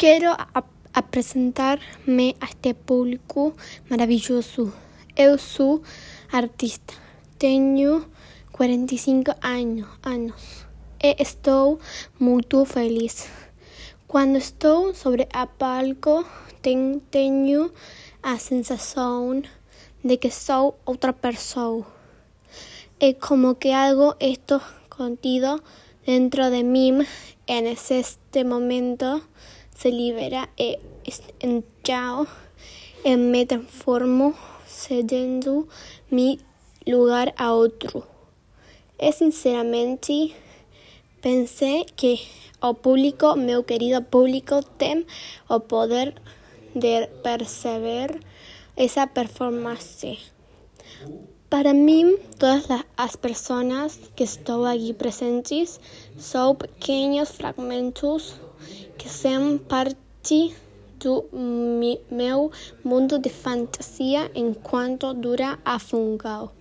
Quero a apresentar-me a este público maravilhoso. Eu sou artista, tenho 45 anos, anos e estou muito feliz. Quando estou sobre a palco, ten, tenho a sensação de que sou outra pessoa. É como que algo estou contido dentro de mim e neste momento se libera e então e me transformo cedendo mi lugar a outro. E sinceramente pensei que o público, meu querido público, tem poder de perceber essa performance. Para mim, todas as pessoas que estão aqui presentes são pequenos fragmentos que são parte do meu mundo de fantasia enquanto dura a fungal.